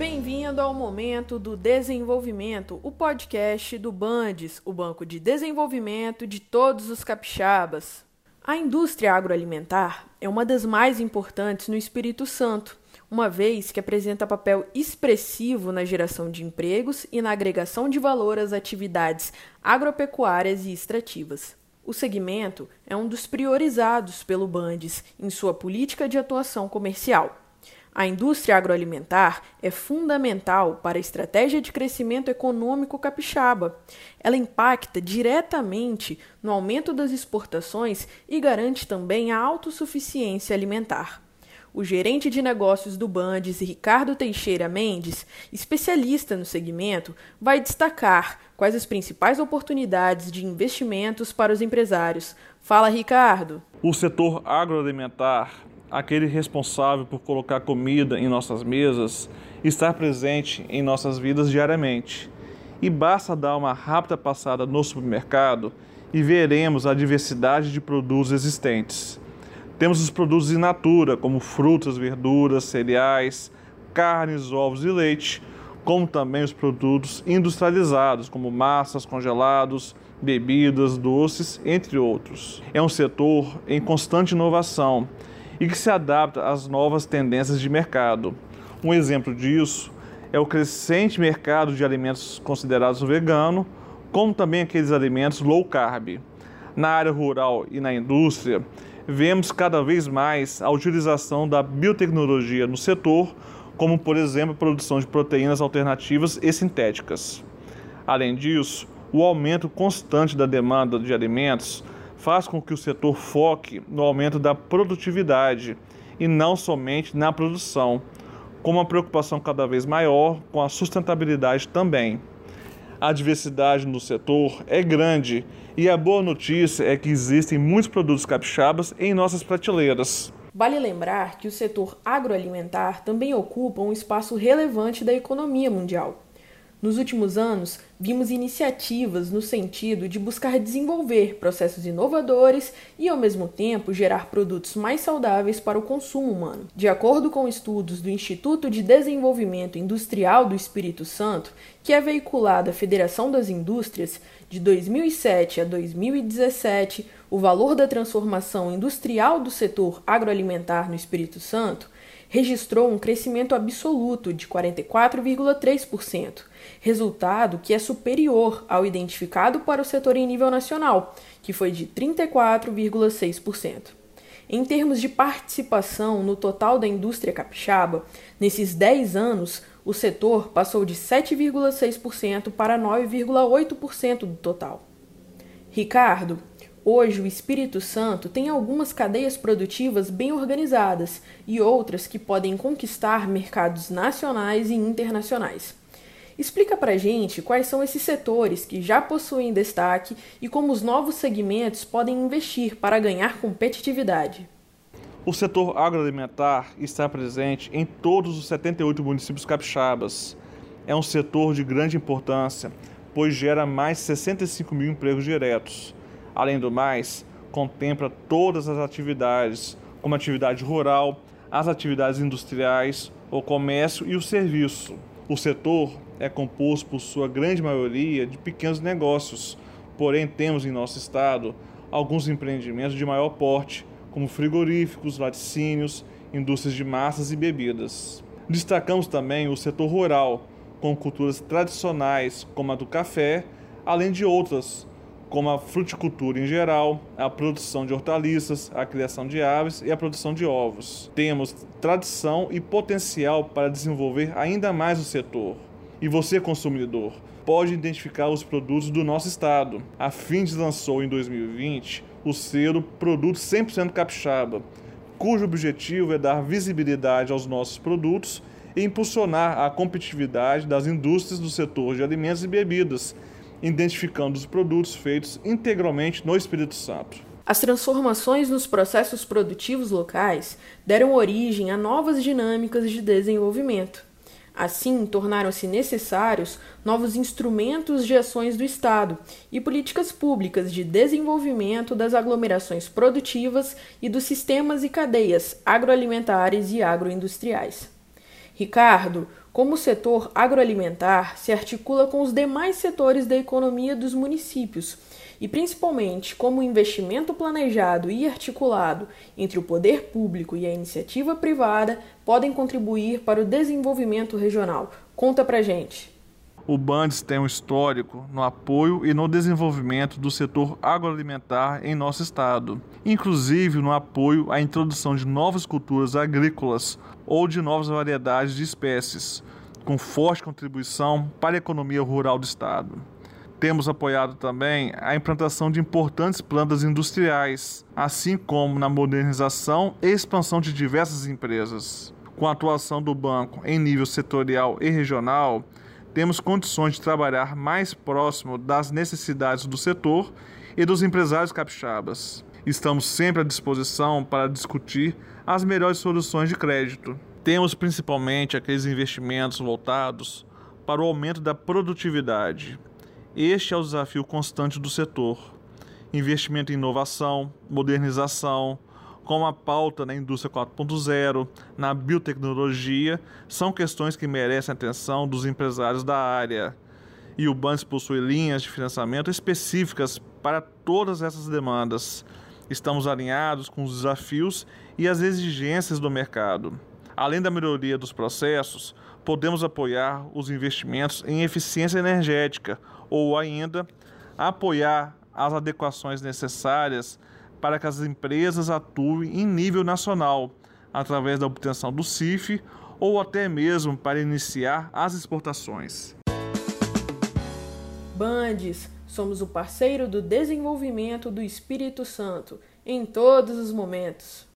Bem-vindo ao Momento do Desenvolvimento, o podcast do Bandes, o Banco de Desenvolvimento de todos os capixabas. A indústria agroalimentar é uma das mais importantes no Espírito Santo, uma vez que apresenta papel expressivo na geração de empregos e na agregação de valor às atividades agropecuárias e extrativas. O segmento é um dos priorizados pelo Bandes em sua política de atuação comercial. A indústria agroalimentar é fundamental para a estratégia de crescimento econômico capixaba. Ela impacta diretamente no aumento das exportações e garante também a autossuficiência alimentar. O gerente de negócios do Bandes, Ricardo Teixeira Mendes, especialista no segmento, vai destacar quais as principais oportunidades de investimentos para os empresários. Fala, Ricardo. O setor agroalimentar, aquele responsável por colocar comida em nossas mesas, está presente em nossas vidas diariamente. E basta dar uma rápida passada no supermercado e veremos a diversidade de produtos existentes. Temos os produtos in natura, como frutas, verduras, cereais, carnes, ovos e leite, como também os produtos industrializados, como massas, congelados, bebidas, doces, entre outros. É um setor em constante inovação e que se adapta às novas tendências de mercado. Um exemplo disso é o crescente mercado de alimentos considerados vegano, como também aqueles alimentos low carb. Na área rural e na indústria, vemos cada vez mais a utilização da biotecnologia no setor, como por exemplo a produção de proteínas alternativas e sintéticas. Além disso, o aumento constante da demanda de alimentos faz com que o setor foque no aumento da produtividade e não somente na produção, com uma preocupação cada vez maior com a sustentabilidade também a diversidade no setor é grande e a boa notícia é que existem muitos produtos capixabas em nossas prateleiras. Vale lembrar que o setor agroalimentar também ocupa um espaço relevante da economia mundial. Nos últimos anos, vimos iniciativas no sentido de buscar desenvolver processos inovadores e, ao mesmo tempo, gerar produtos mais saudáveis para o consumo humano. De acordo com estudos do Instituto de Desenvolvimento Industrial do Espírito Santo, que é veiculado à Federação das Indústrias, de 2007 a 2017, o valor da transformação industrial do setor agroalimentar no Espírito Santo registrou um crescimento absoluto de 44,3%, resultado que é superior ao identificado para o setor em nível nacional, que foi de 34,6%. Em termos de participação no total da indústria capixaba, nesses 10 anos, o setor passou de 7,6% para 9,8% do total. Ricardo, Hoje, o Espírito Santo tem algumas cadeias produtivas bem organizadas e outras que podem conquistar mercados nacionais e internacionais. Explica pra gente quais são esses setores que já possuem destaque e como os novos segmentos podem investir para ganhar competitividade. O setor agroalimentar está presente em todos os 78 municípios capixabas. É um setor de grande importância, pois gera mais de 65 mil empregos diretos Além do mais, contempla todas as atividades, como atividade rural, as atividades industriais, o comércio e o serviço. O setor é composto por sua grande maioria de pequenos negócios, porém temos em nosso estado alguns empreendimentos de maior porte, como frigoríficos, laticínios, indústrias de massas e bebidas. Destacamos também o setor rural, com culturas tradicionais como a do café, além de outras, como a fruticultura em geral, a produção de hortaliças, a criação de aves e a produção de ovos. Temos tradição e potencial para desenvolver ainda mais o setor. E você, consumidor, pode identificar os produtos do nosso estado. A Findes lançou em 2020 o selo Produto 100% Capixaba, cujo objetivo é dar visibilidade aos nossos produtos e impulsionar a competitividade das indústrias do setor de alimentos e bebidas identificando os produtos feitos integralmente no Espírito Santo. As transformações nos processos produtivos locais deram origem a novas dinâmicas de desenvolvimento. Assim, tornaram-se necessários novos instrumentos de ações do Estado e políticas públicas de desenvolvimento das aglomerações produtivas e dos sistemas e cadeias agroalimentares e agroindustriais. Ricardo, como o setor agroalimentar se articula com os demais setores da economia dos municípios e principalmente como o investimento planejado e articulado entre o poder público e a iniciativa privada podem contribuir para o desenvolvimento regional. Conta pra gente. O Bandes tem um histórico no apoio e no desenvolvimento do setor agroalimentar em nosso estado, inclusive no apoio à introdução de novas culturas agrícolas ou de novas variedades de espécies, com forte contribuição para a economia rural do estado. Temos apoiado também a implantação de importantes plantas industriais, assim como na modernização e expansão de diversas empresas. Com a atuação do banco em nível setorial e regional, temos condições de trabalhar mais próximo das necessidades do setor e dos empresários capixabas. Estamos sempre à disposição para discutir as melhores soluções de crédito. Temos principalmente aqueles investimentos voltados para o aumento da produtividade. Este é o desafio constante do setor. Investimento em inovação, modernização, como a pauta na indústria 4.0, na biotecnologia, são questões que merecem a atenção dos empresários da área. E o Bandes possui linhas de financiamento específicas para todas essas demandas. Estamos alinhados com os desafios e as exigências do mercado. Além da melhoria dos processos, podemos apoiar os investimentos em eficiência energética ou ainda apoiar as adequações necessárias para que as empresas atuem em nível nacional, através da obtenção do CIF ou até mesmo para iniciar as exportações. Bandes, somos o parceiro do desenvolvimento do Espírito Santo em todos os momentos.